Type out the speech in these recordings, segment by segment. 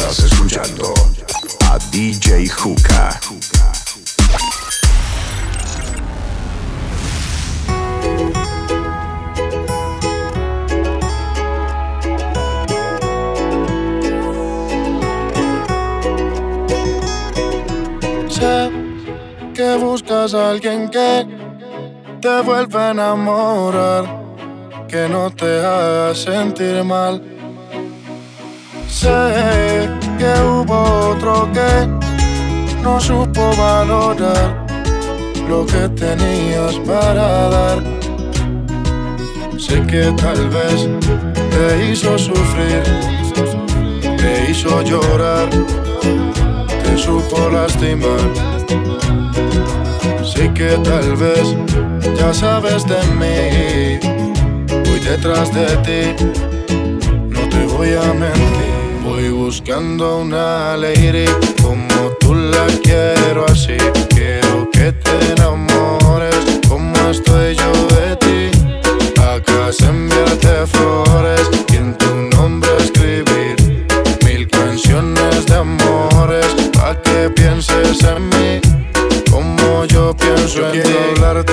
Estás escuchando a DJ Juka. Sé que buscas a alguien que te vuelva a enamorar, que no te haga sentir mal. Sé que hubo otro que no supo valorar lo que tenías para dar. Sé que tal vez te hizo sufrir, te hizo llorar, te supo lastimar. Sé que tal vez ya sabes de mí, voy detrás de ti, no te voy a mentir. Buscando una lady como tú la quiero así. Quiero que te enamores como estoy yo de ti. Acá se enviarte flores y en tu nombre escribir mil canciones de amores. Pa' que pienses en mí como yo pienso en quiero hablarte,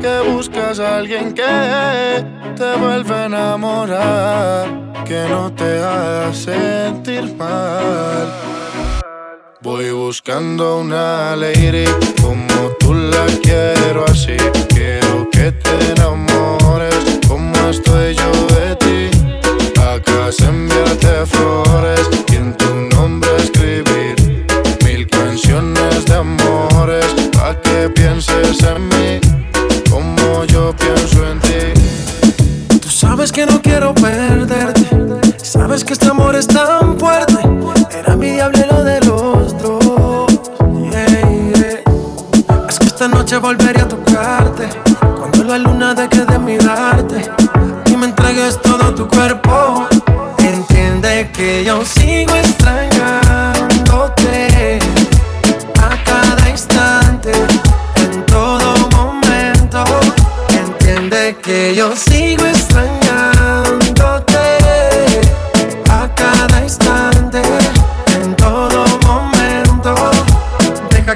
Que buscas a alguien que te vuelve a enamorar, que no te haga sentir mal. Voy buscando una lady como tú la quiero así. Quiero que te enamores como estoy yo de ti. Acá se enviarte flores y en tu nombre escribir mil canciones de amores. Pa' que pienses en mí pienso en ti. Tú sabes que no quiero perderte. Sabes que este amor es tan fuerte. Era mi diablo lo de los dos. Es que esta noche volveré a tocarte. Cuando la luna deje de mirarte y me entregues todo tu cuerpo.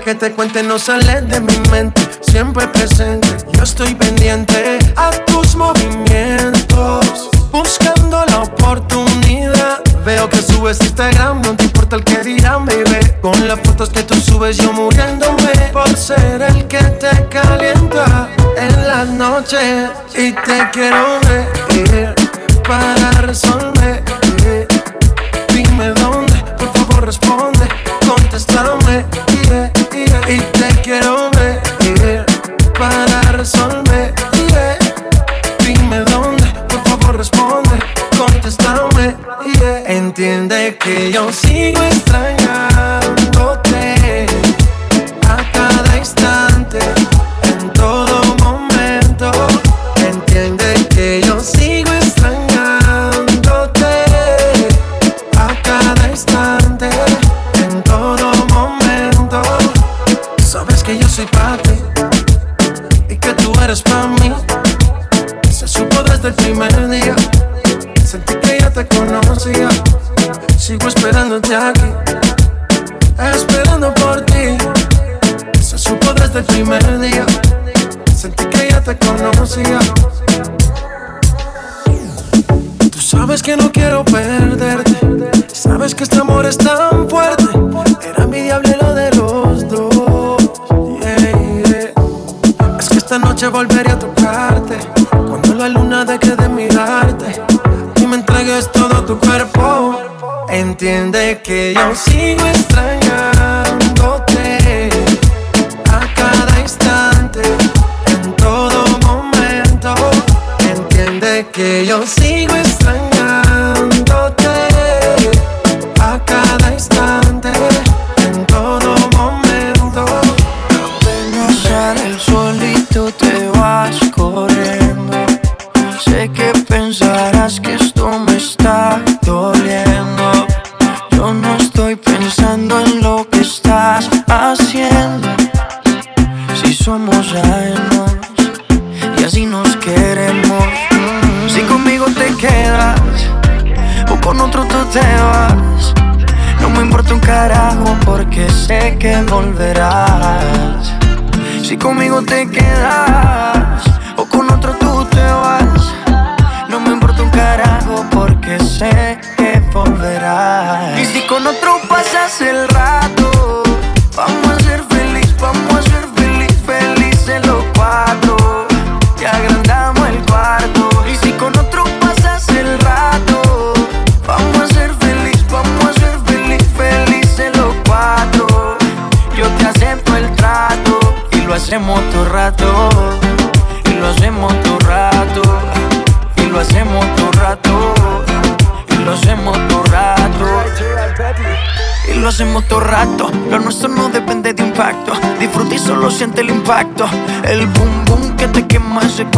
Que te cuente, no sale de mi mente, siempre presente. Yo estoy pendiente a tus movimientos, buscando la oportunidad. Veo que subes Instagram, no te importa el que dirán, baby. Con las fotos que tú subes, yo muriéndome por ser el que te calienta en las noches. Y te quiero ver para resolver. Que yo sigo extrañándote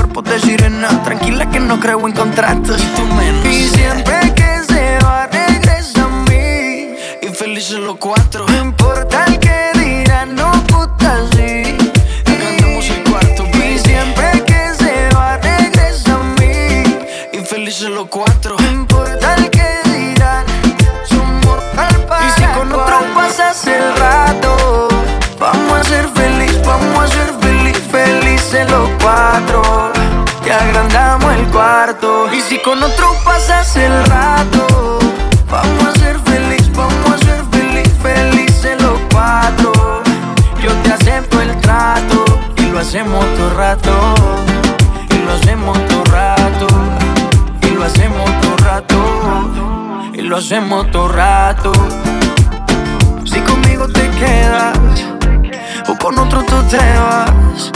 cuerpos de sirena. Tranquila que no creo en contratos. Y tú menos. Y siempre Y si con otro pasas el rato, vamos a ser feliz, vamos a ser feliz, feliz en los cuatro. Yo te acepto el trato y lo hacemos todo rato. Y lo hacemos todo rato. Y lo hacemos todo rato. Y lo hacemos todo rato. Si conmigo te quedas o con otro tú te vas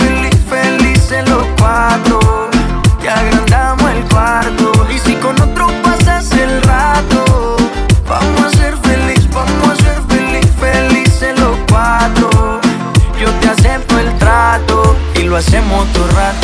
pasemos motor rato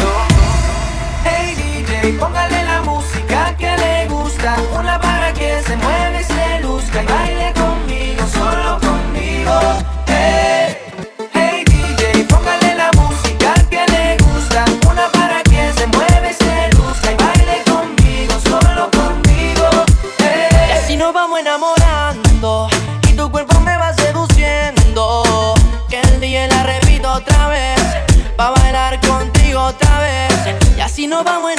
no vamos en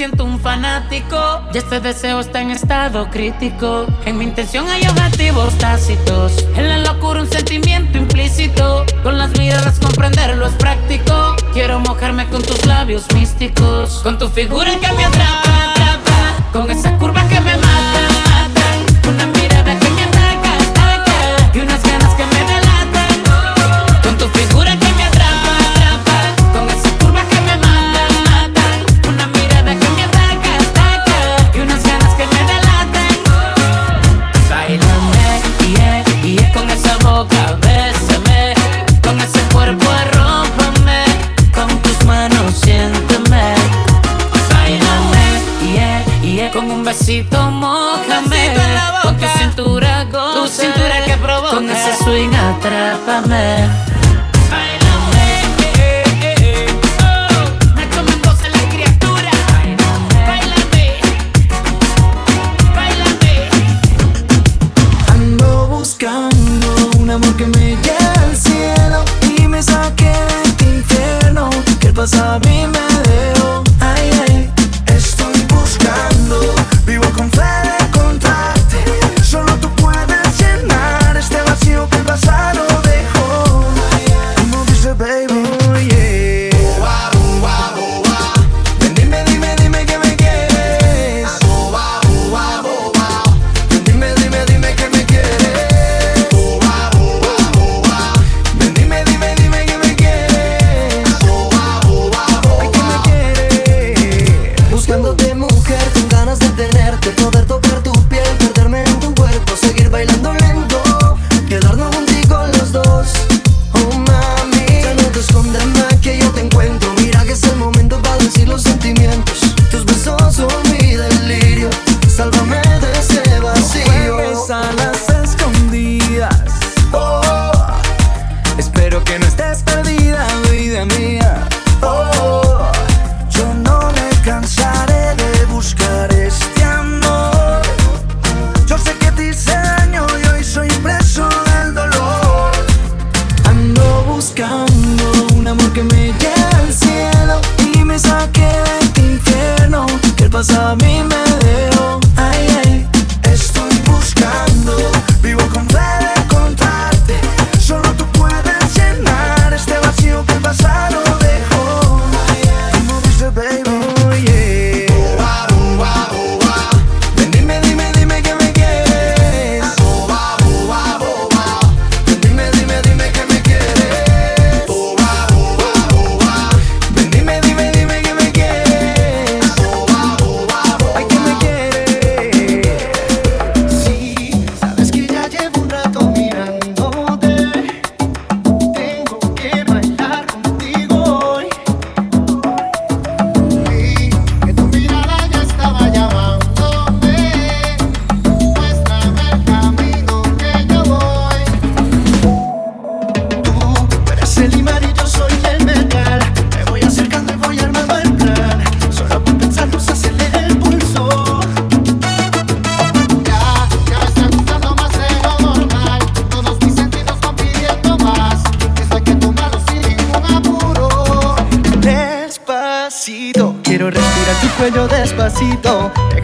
siento un fanático. Y este deseo está en estado crítico. En mi intención hay objetivos tácitos. En la locura un sentimiento implícito. Con las miradas comprenderlo es práctico. Quiero mojarme con tus labios místicos. Con tu figura que me atrapa.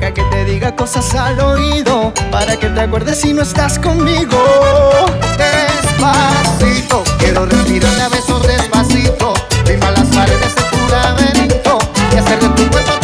loca que te diga cosas al oído para que te acuerdes si no estás conmigo. Despacito, quiero respirar a besos despacito, firma las paredes de tu laberinto y hacer de tu cuerpo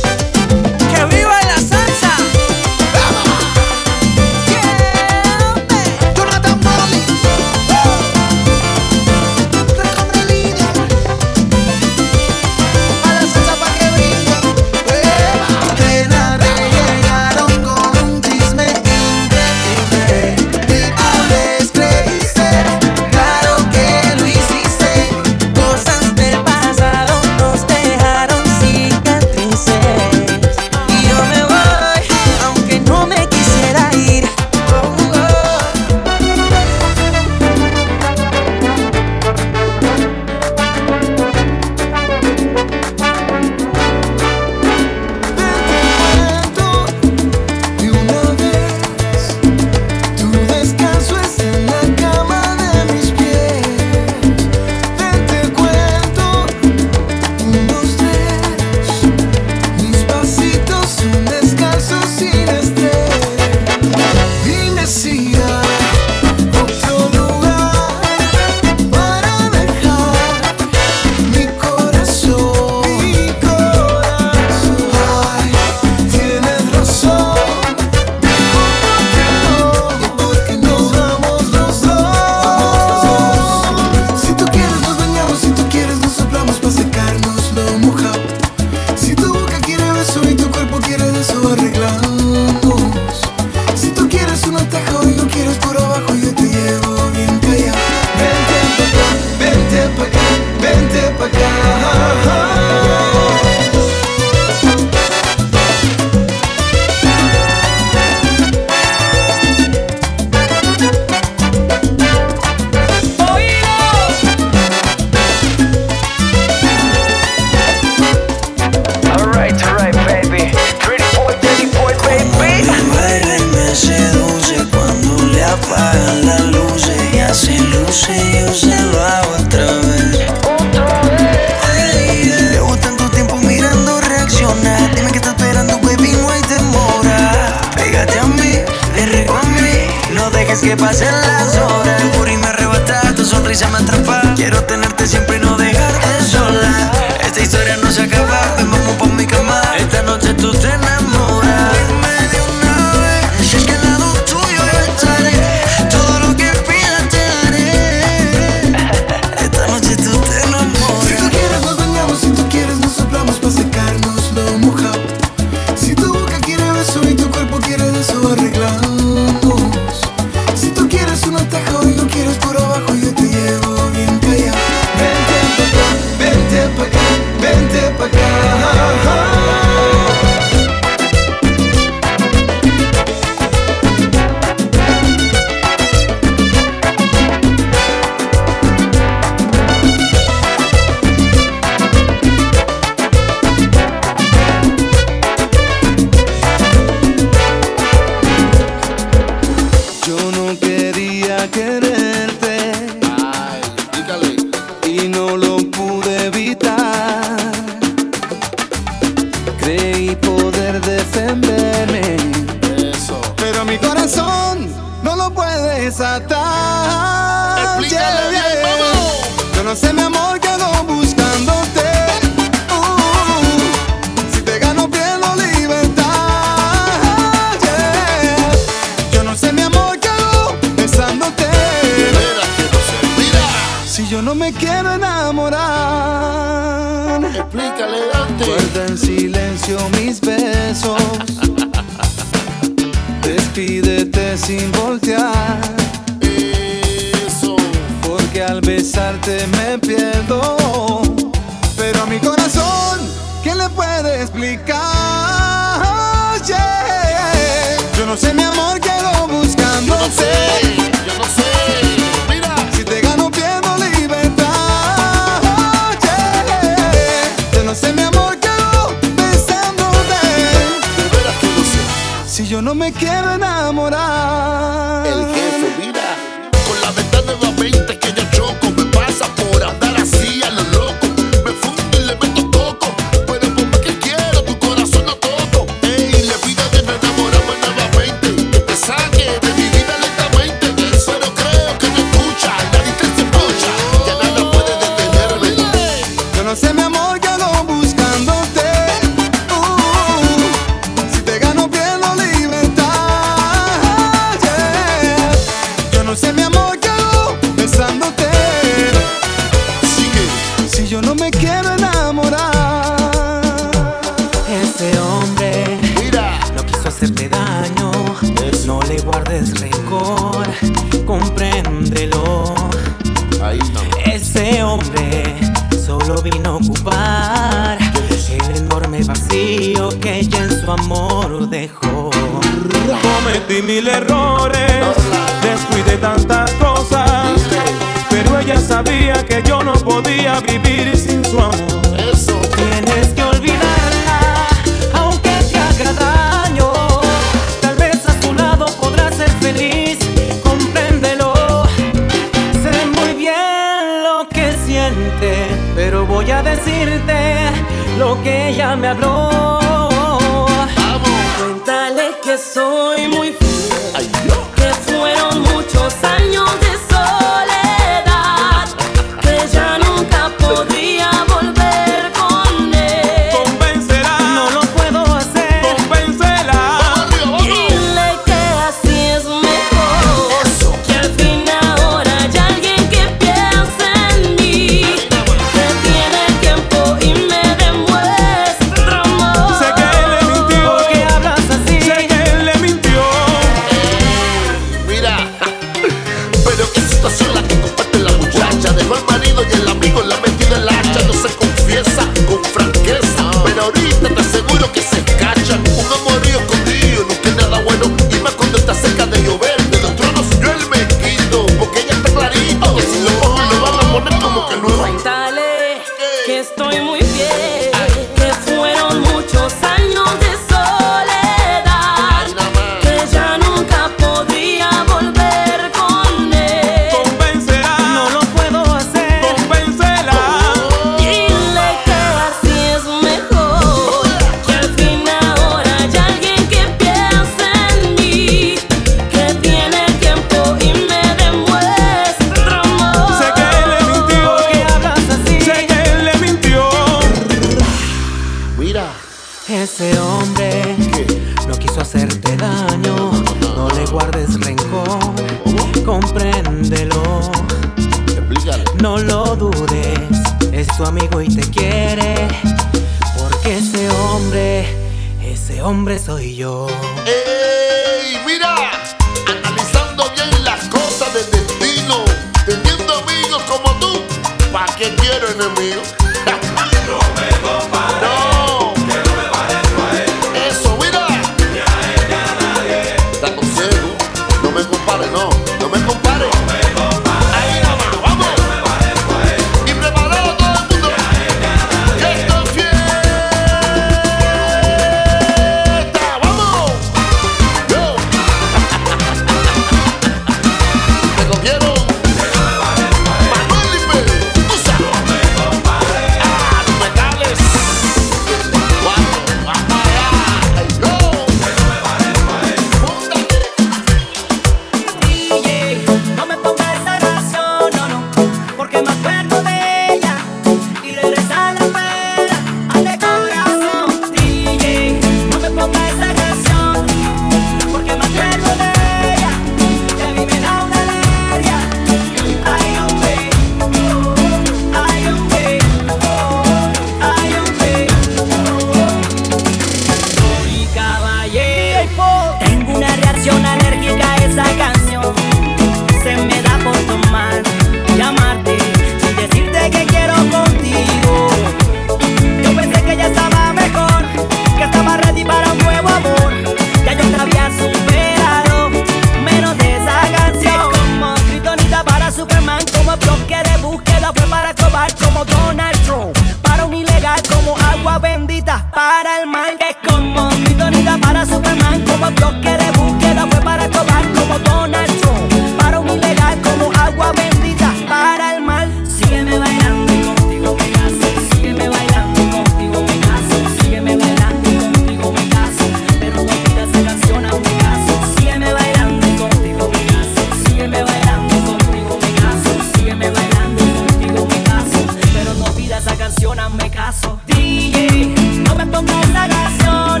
esa canción, hazme caso. DJ, no me pongas esa canción,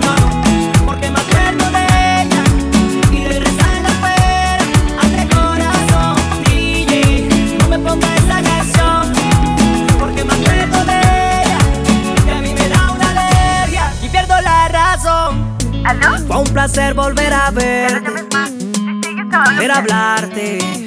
porque me acuerdo de ella y de rezar afuera a este corazón. DJ, no me pongas esa canción, porque me acuerdo de ella y a mí me da una alergia y pierdo la razón. ¿Aló? Fue un placer volver a verte, volver a hablarte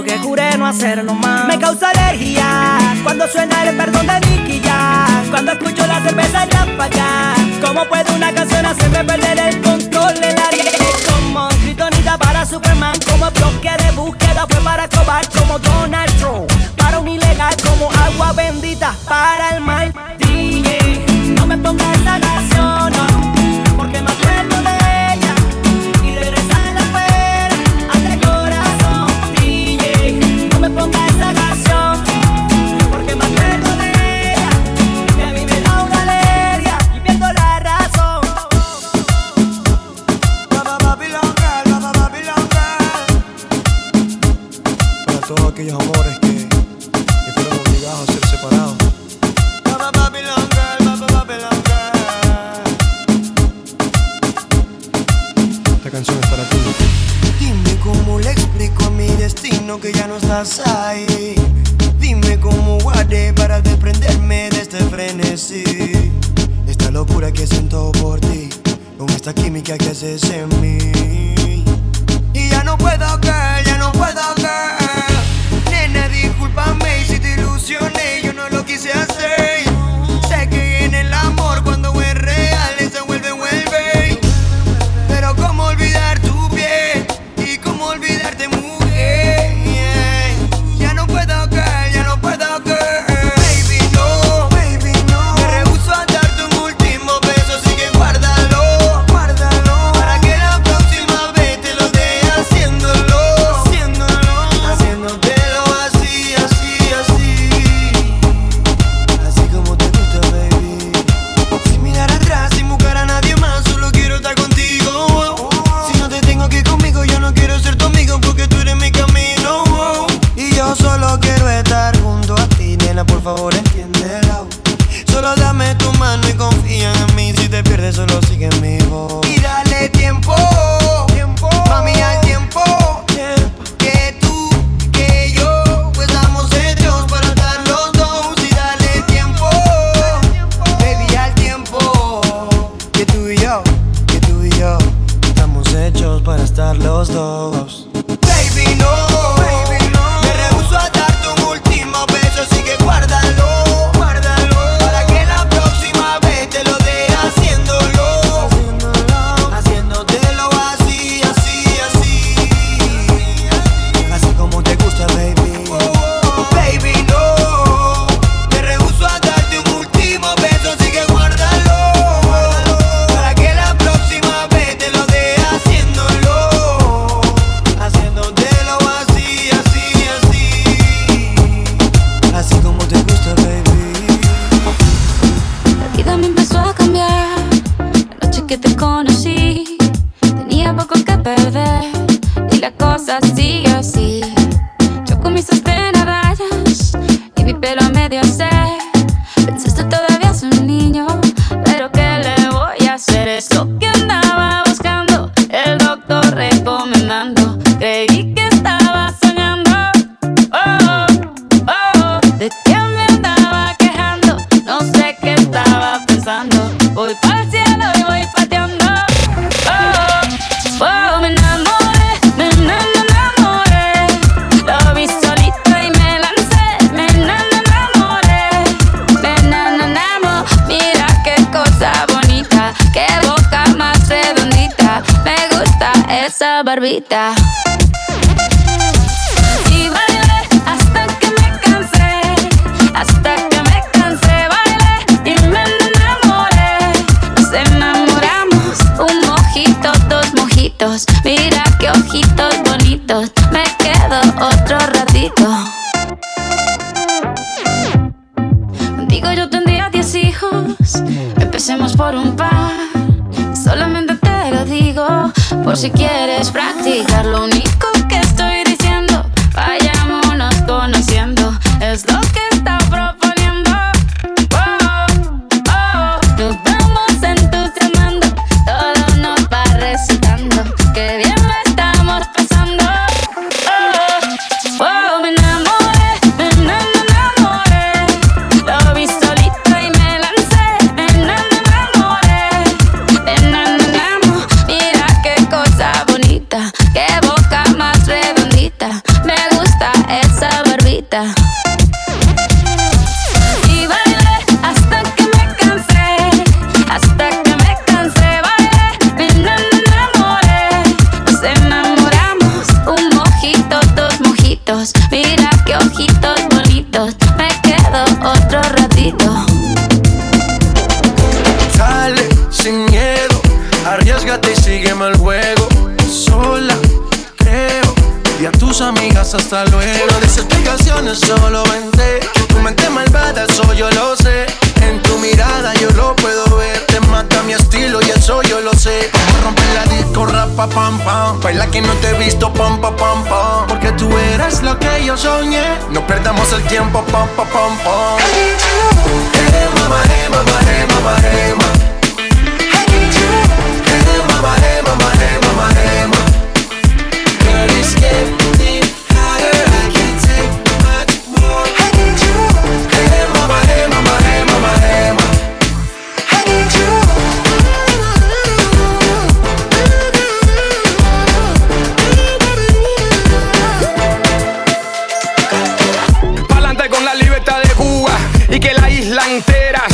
que juré no hacerlo más. Me causa alergia cuando suena el perdón de Nicky ya. Cuando escucho la cerveza ya para allá. ¿Cómo puede una canción hacerme perder el control del área? Como Kryptonita para Superman, como bloque de búsqueda fue para cobar, como Donald Trump. Para un ilegal, como agua bendita para el mal. Dime cómo guardé para desprenderme de este frenesí. Esta locura que siento por ti, con esta química que haces en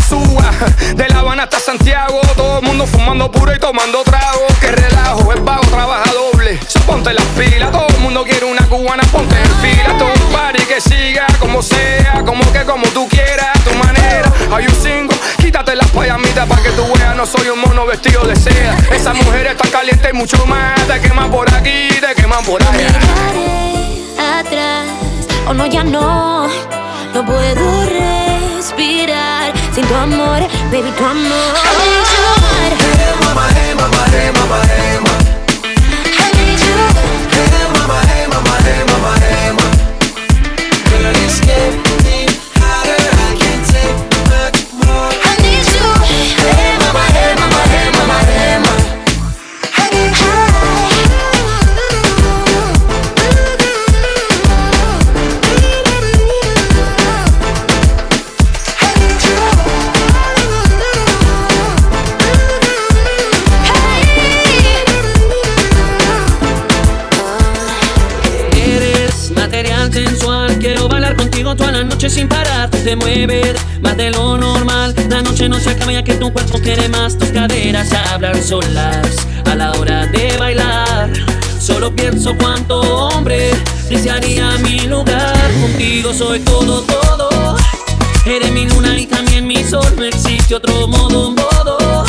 suba. De La Habana hasta Santiago, todo el mundo fumando puro y tomando trago. Que relajo, el vago trabaja doble. So, ponte las pilas, todo el mundo quiere una cubana, ponte en fila. Todo un party que siga como sea, como que como tú quieras, tu manera. Hay un single, quítate las payamitas para que tú veas, no soy un mono vestido de seda. Esa mujer está caliente y mucho más, te queman por aquí, te queman por allá. atrás. Oh no, ya no, no puedo respirar sin tu amor, baby, tu amor. Eh, mamá, eh, mamá, eh, mamá, eh, mamá. Eh, mueves más de lo normal. La noche no se acaba ya que tu cuerpo quiere más. Tus caderas hablan solas a la hora de bailar. Solo pienso cuánto hombre desearía mi lugar. Contigo soy todo, todo. Eres mi luna y también mi sol. No existe otro modo, modo.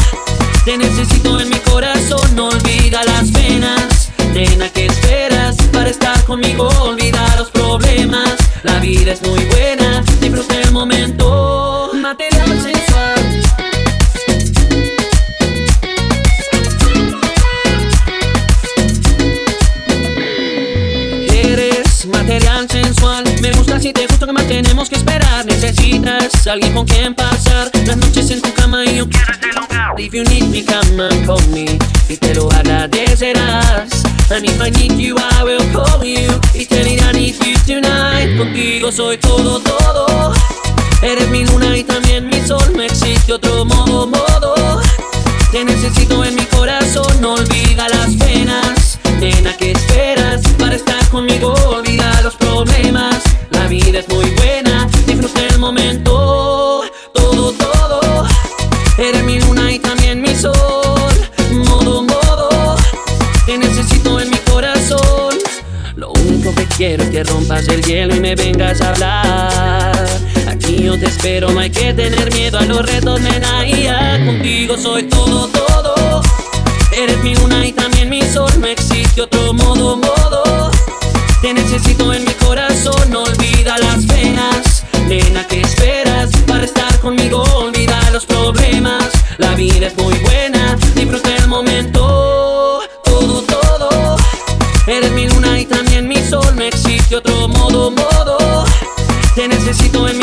Te necesito en mi corazón, no olvida las penas. Nena, ¿qué esperas para estar conmigo? Olvida los problemas. La vida es muy buena, disfruta el momento. Material sensual. Eres material sensual. Me gusta si te gusta que más tenemos que esperar. Necesitas alguien con quien pasar las noches en tu cama y yo quiero este lugar. If you need me, come and call me. Y te lo agradecerás. And if I need you, I will call you. Y te diré Contigo soy todo, todo. Eres mi luna y también mi sol. No existe otro modo, modo. Te necesito en mi corazón. No olvida las penas. Nena, ¿qué esperas para estar conmigo? que rompas el hielo y me vengas a hablar. Aquí yo te espero, no hay que tener miedo a los retos, nena. Y ya contigo soy todo, todo. Eres mi una y también mi sol, no existe otro modo, modo. Te necesito en mi corazón, no olvida las penas. Nena, ¿qué esperas para estar conmigo? Olvida los problemas. La vida es muy buena, disfruta el momento. necesito en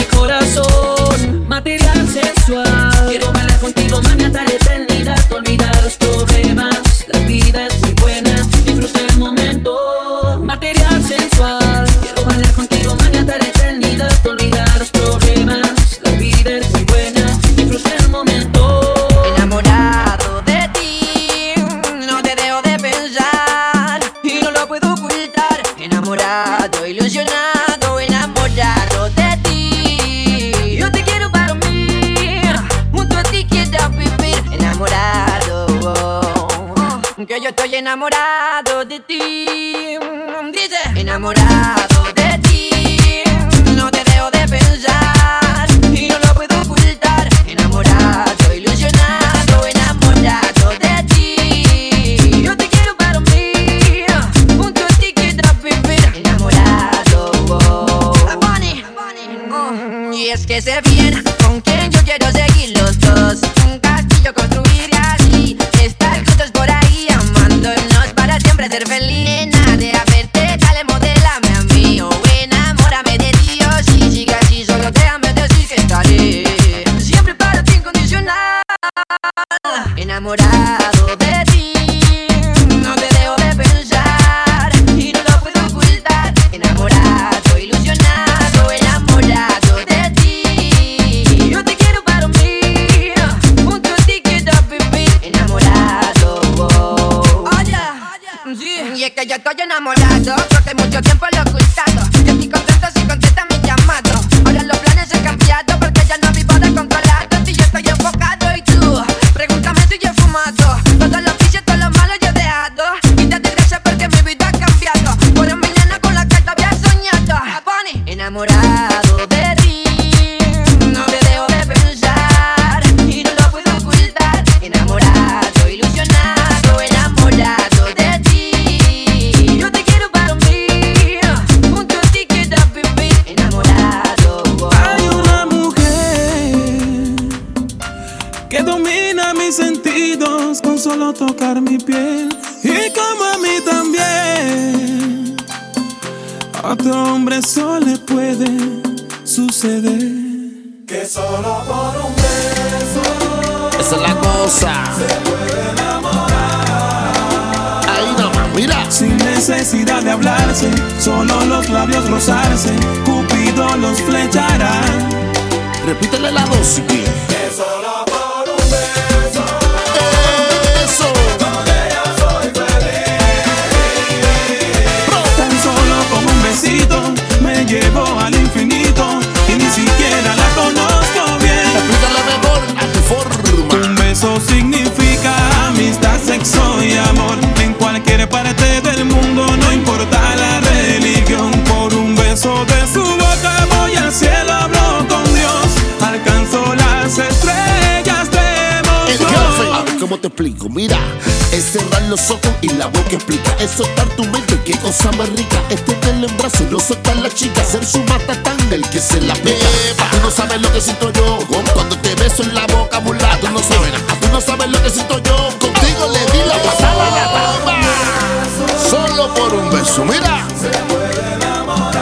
mira. Se puede enamorar.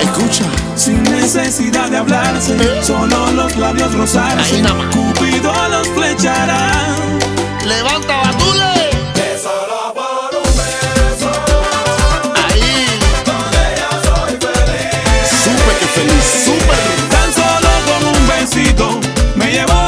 Escucha. Sin necesidad de hablarse, ¿Eh? solo los labios rozarse. Ahí nada más. Cupido los flechará. Levanta batule. Súper que feliz, súper. Tan solo con un besito me llevó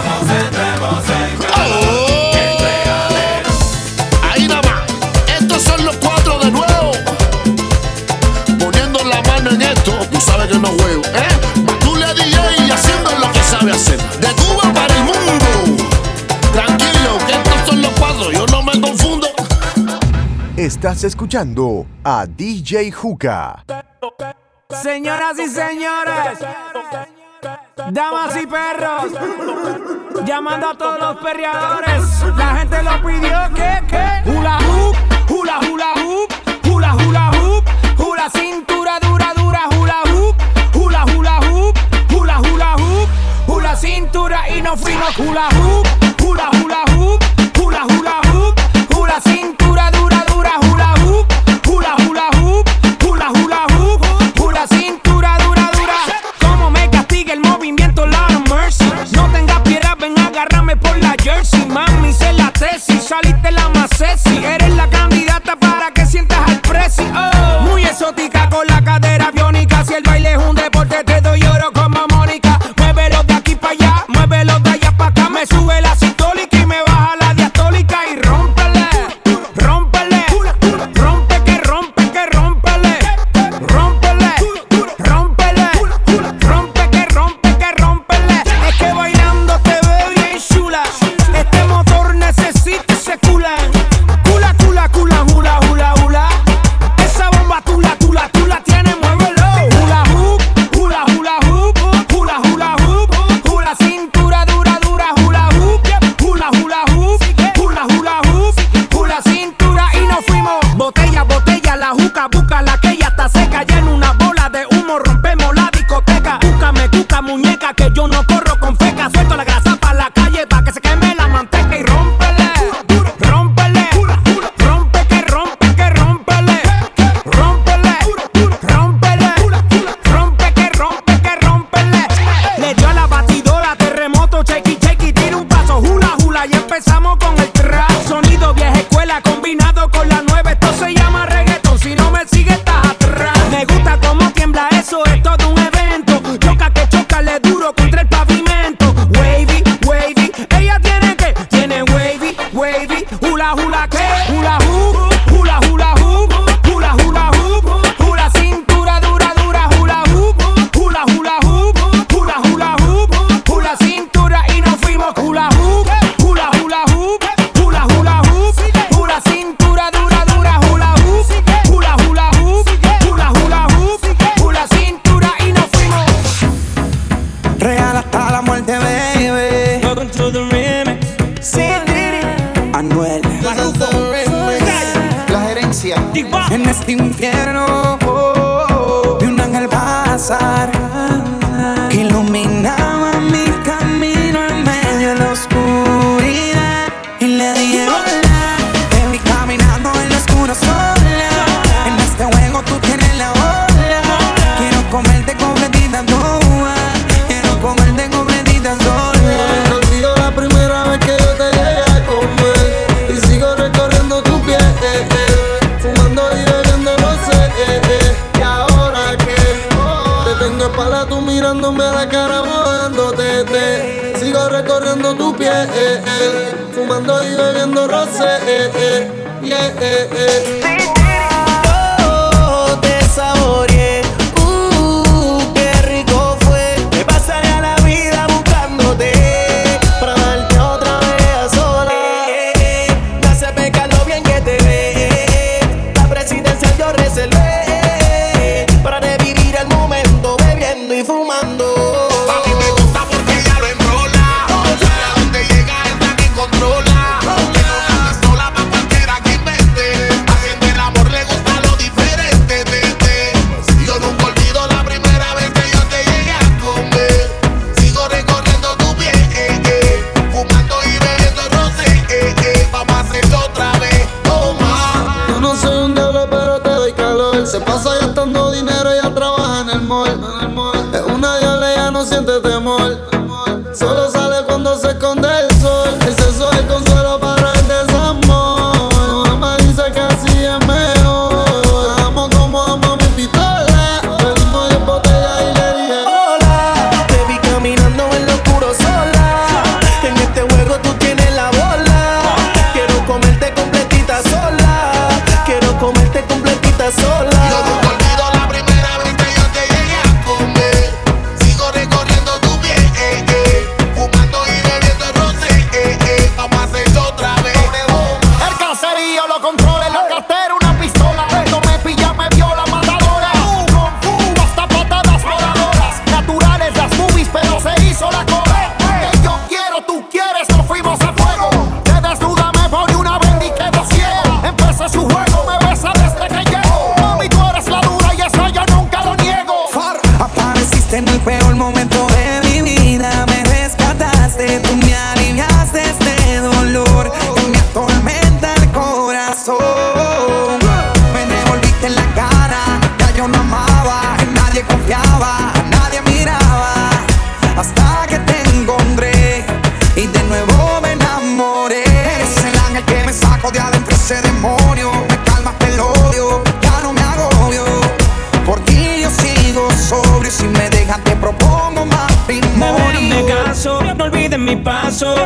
Estás escuchando a DJ Juca. Señoras y señores, damas y perros, llamando a todos los perreadores. La gente lo pidió que, que. Hula hoop, hula hula hoop, hula hula hoop, hula cintura dura dura hula hoop, hula hula hoop, hula hula hoop, hula cintura y no fino hula hoop, hula hula hoop.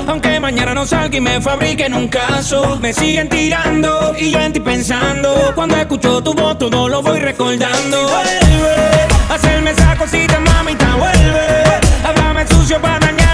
Aunque mañana no salga y me fabriquen un caso Me siguen tirando y yo en ti pensando. Cuando escucho tu voz todo lo voy recordando. Vuelve, hacerme esa cosita mamita Vuelve, háblame sucio para dañar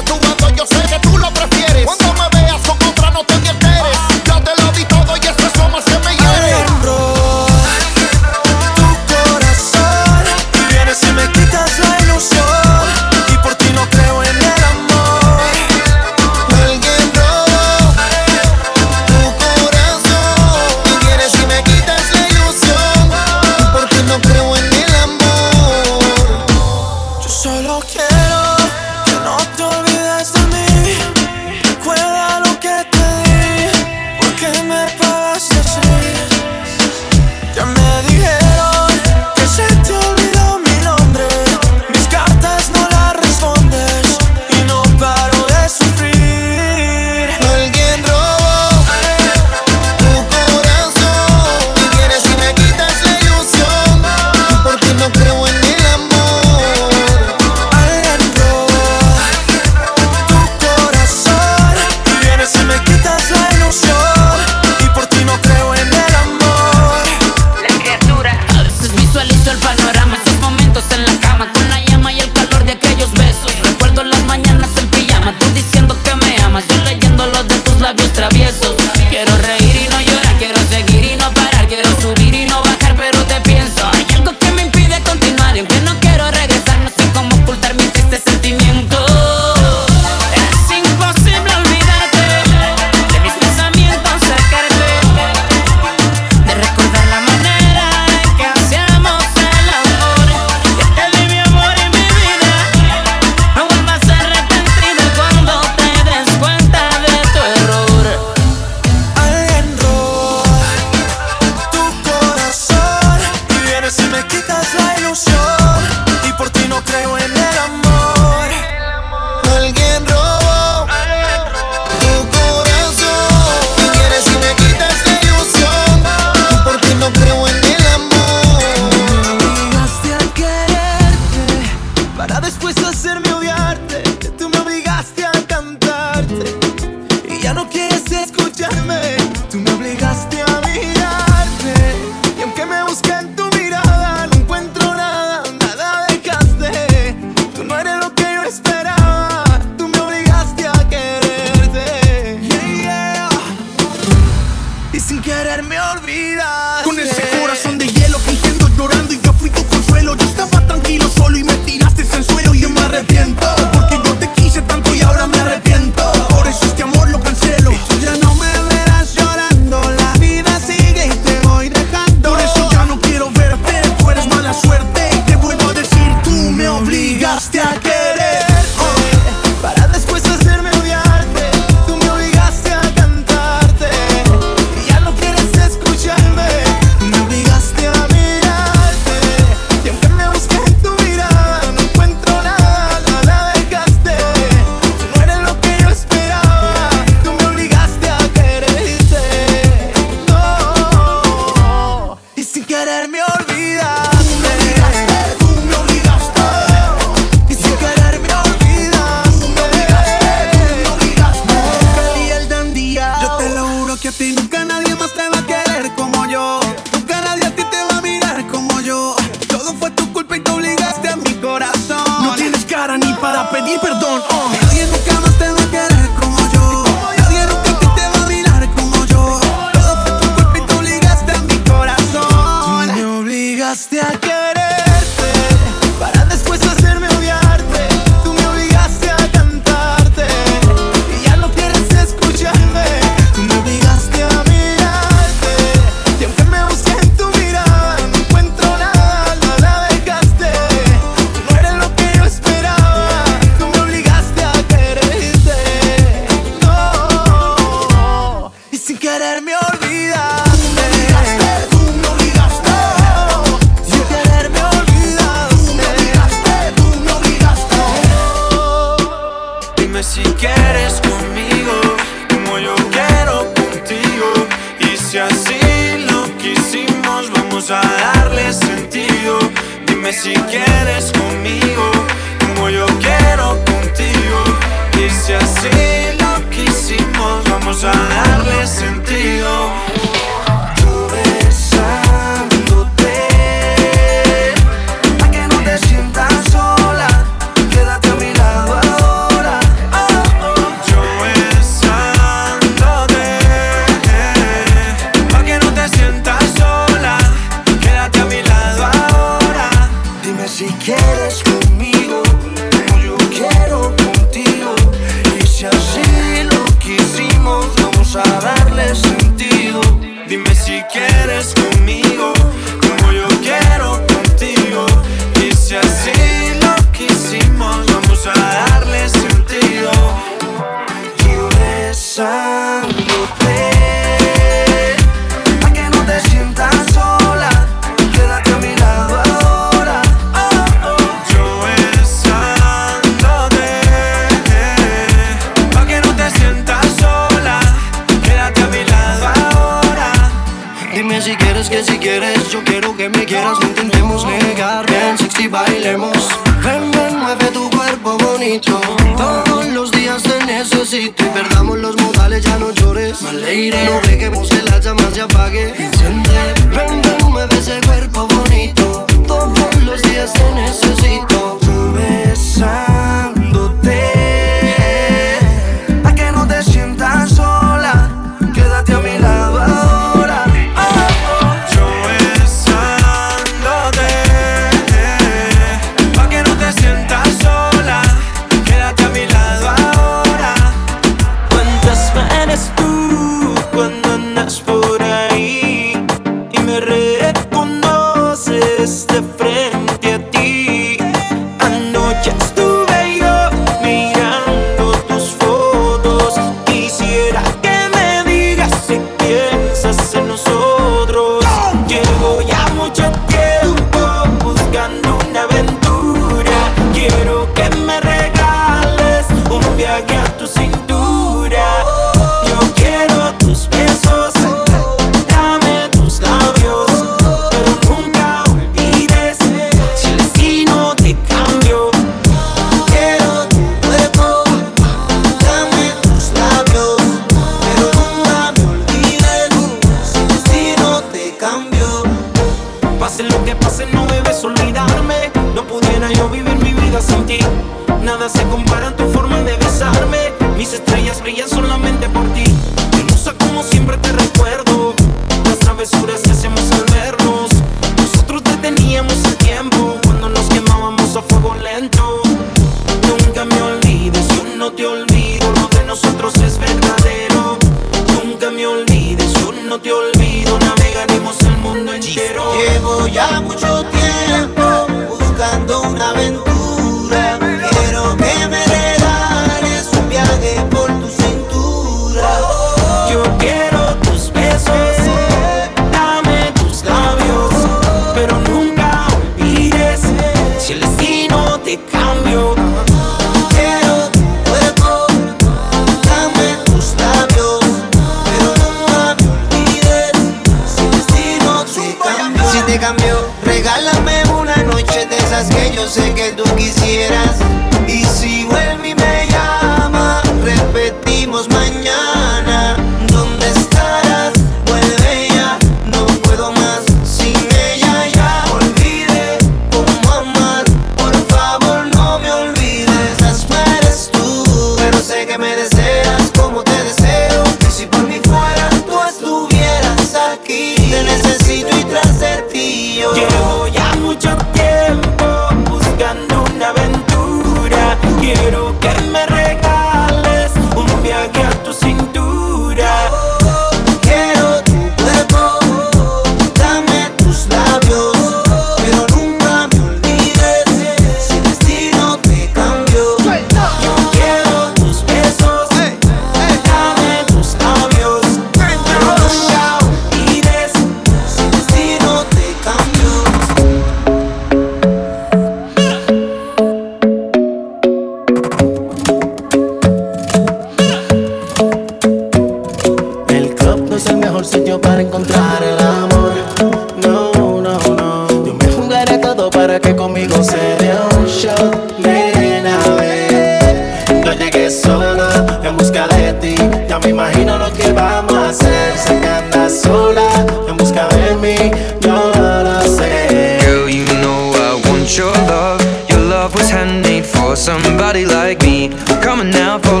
me, you're I say. Girl, you know I want your love. Your love was handmade for somebody like me. Come on now, for.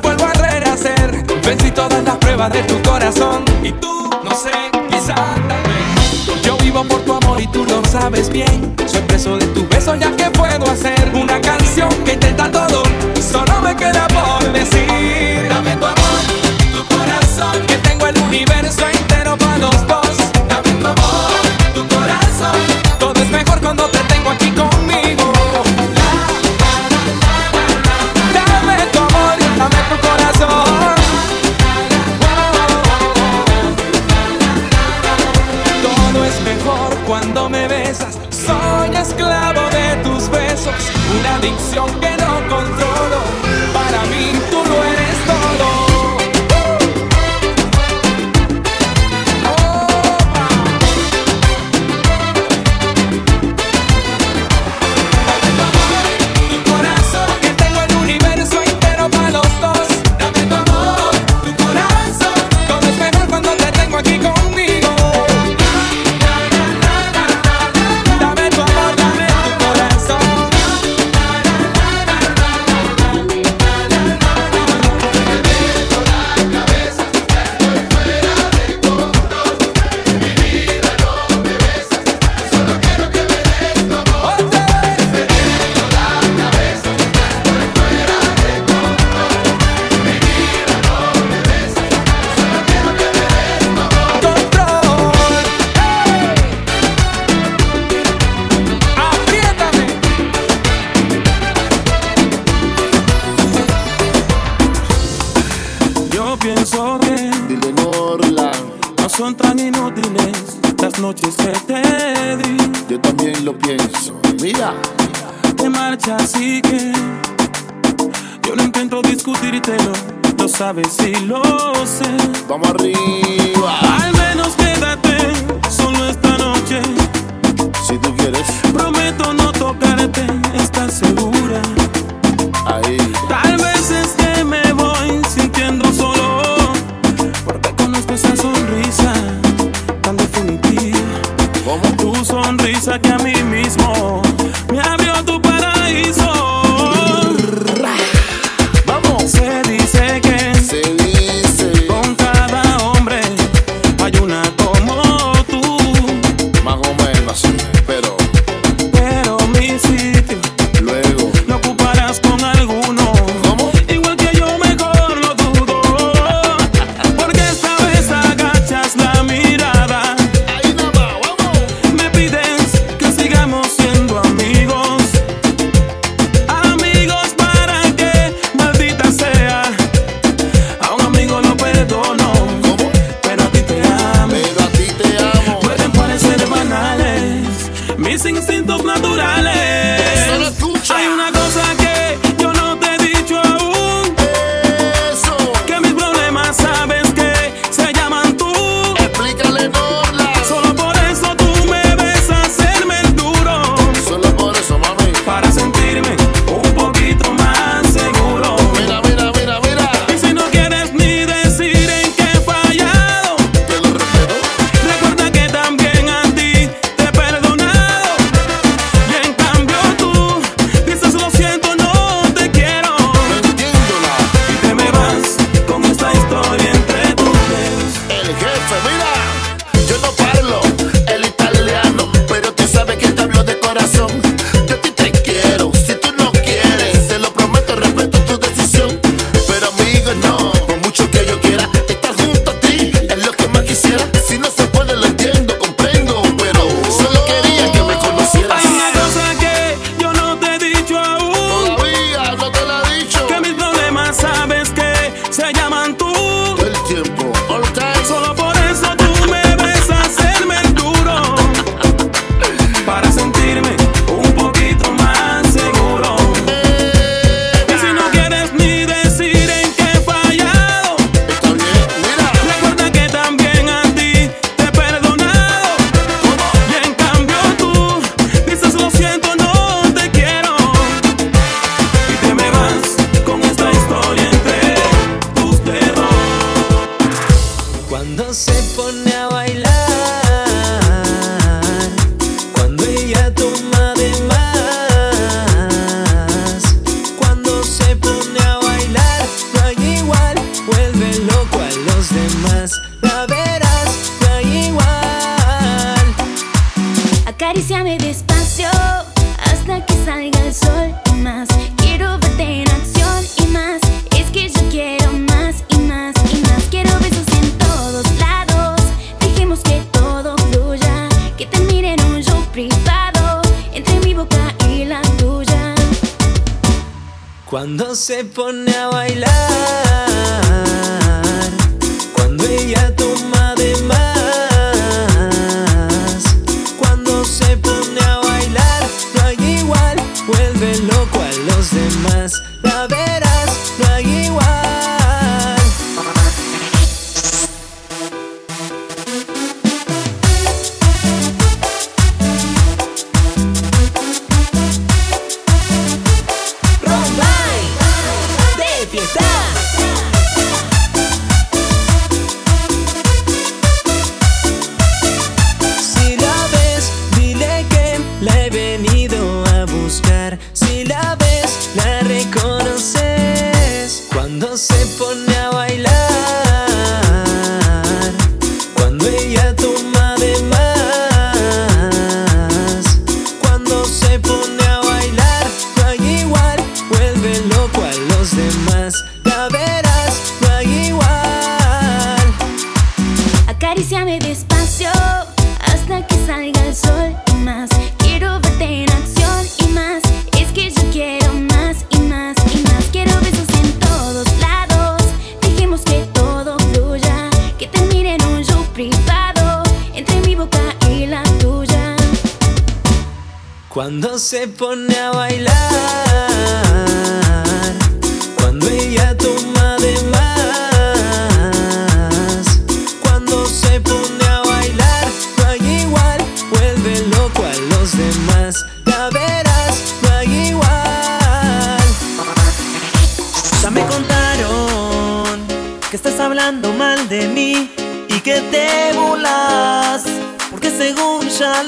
vuelvo a rehacer. Vencí todas las pruebas de tu corazón. Y tú, no sé, quizás tal vez. Yo vivo por tu amor y tú lo sabes bien. Soy preso de tu beso, ya que puedo hacer una canción que intenta todo. Solo me queda por decir. Mis instintos naturales Acariciame despacio hasta que salga el sol y más. Quiero verte en acción y más. Es que yo quiero más y más y más. Quiero besos en todos lados. Dejemos que todo fluya. Que termine en un show privado entre mi boca y la tuya. Cuando se pone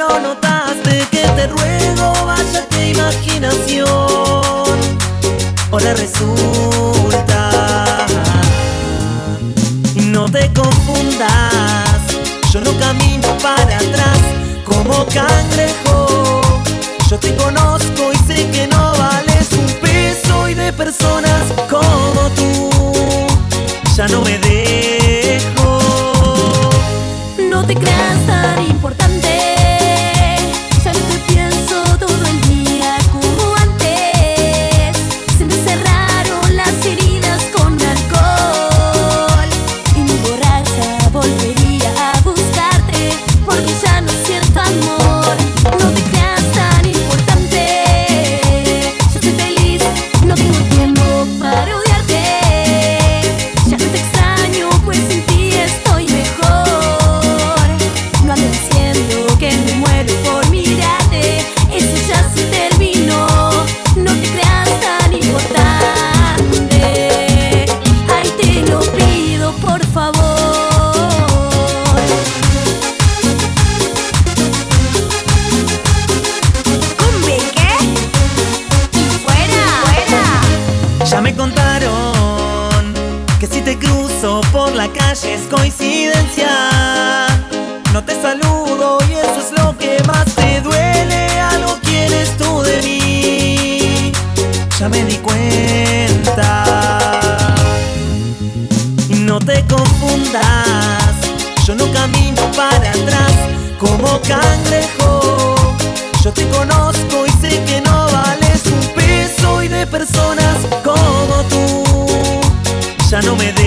lo notaste que te ruego váyate imaginación. Ahora resulta, no te confundas, yo no camino para atrás como cangrejo. Yo te conozco y sé que no vales un peso y de personas como tú ya no me no me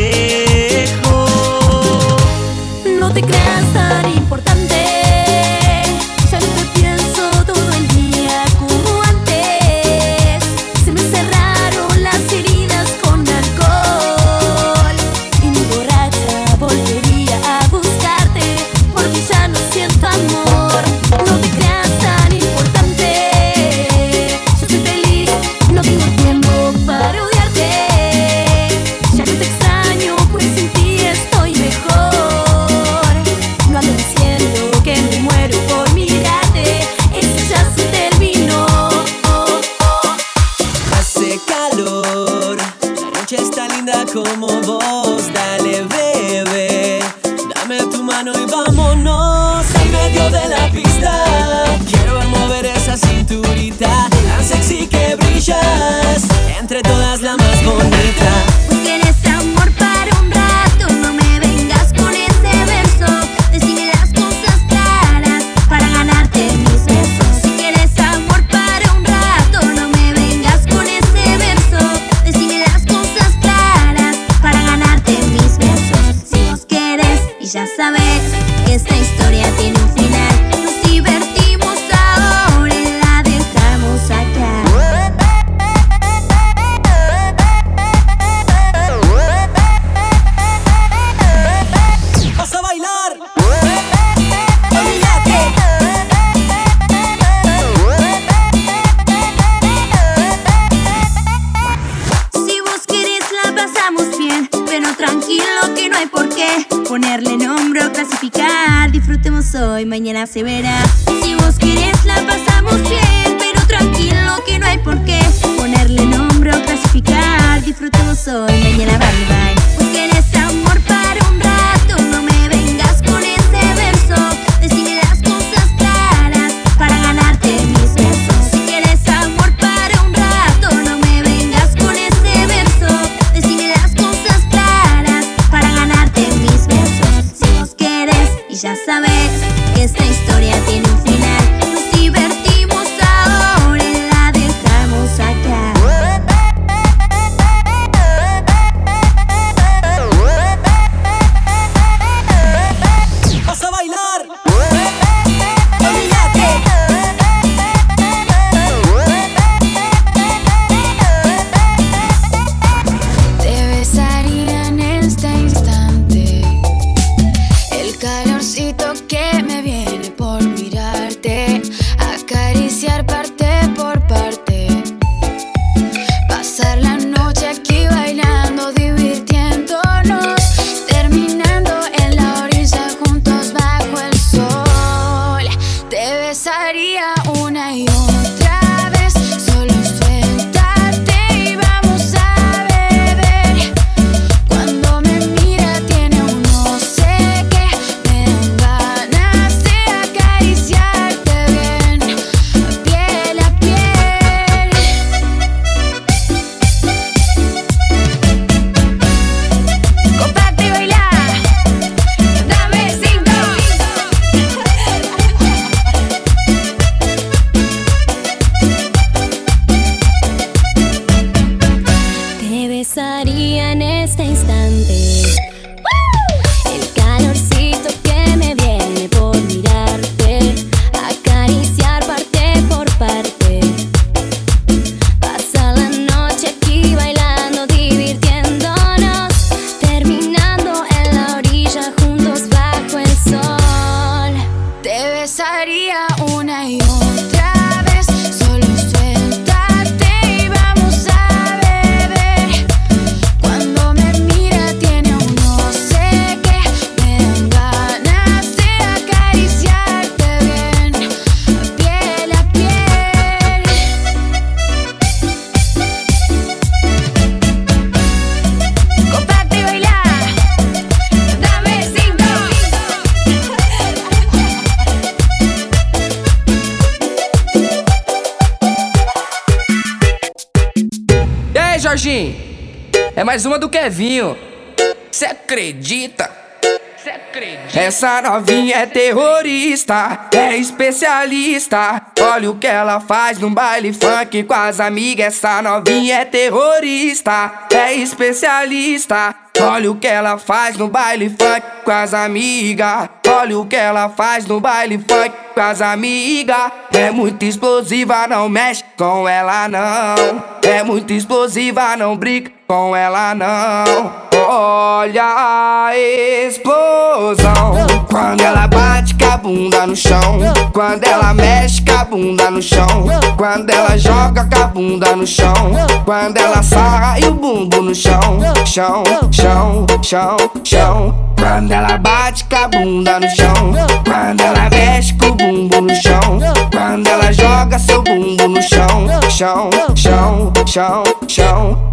como severa Yeah. Mais uma do Kevinho. Cê acredita? Cê acredita? Essa novinha é terrorista, é especialista. Olha o que ela faz no baile funk com as amigas. Essa novinha é terrorista, é especialista. Olha o que ela faz no baile funk com as amigas. Olha o que ela faz no baile funk com as amigas. É muito explosiva, não mexe com ela não. É muito explosiva, não brinca com ela não. Olha a explosão quando ela bate com a bunda no chão. Quando ela mexe com a bunda no chão. Quando ela joga com a bunda no chão. Quando ela e o bumbo no chão. Chão, chão, chão, chão. Quando ela bate com a bunda no chão. Quando ela mexe com o bumbo no chão. Quando ela joga seu bumbo no chão. Chão, chão, chão, chão.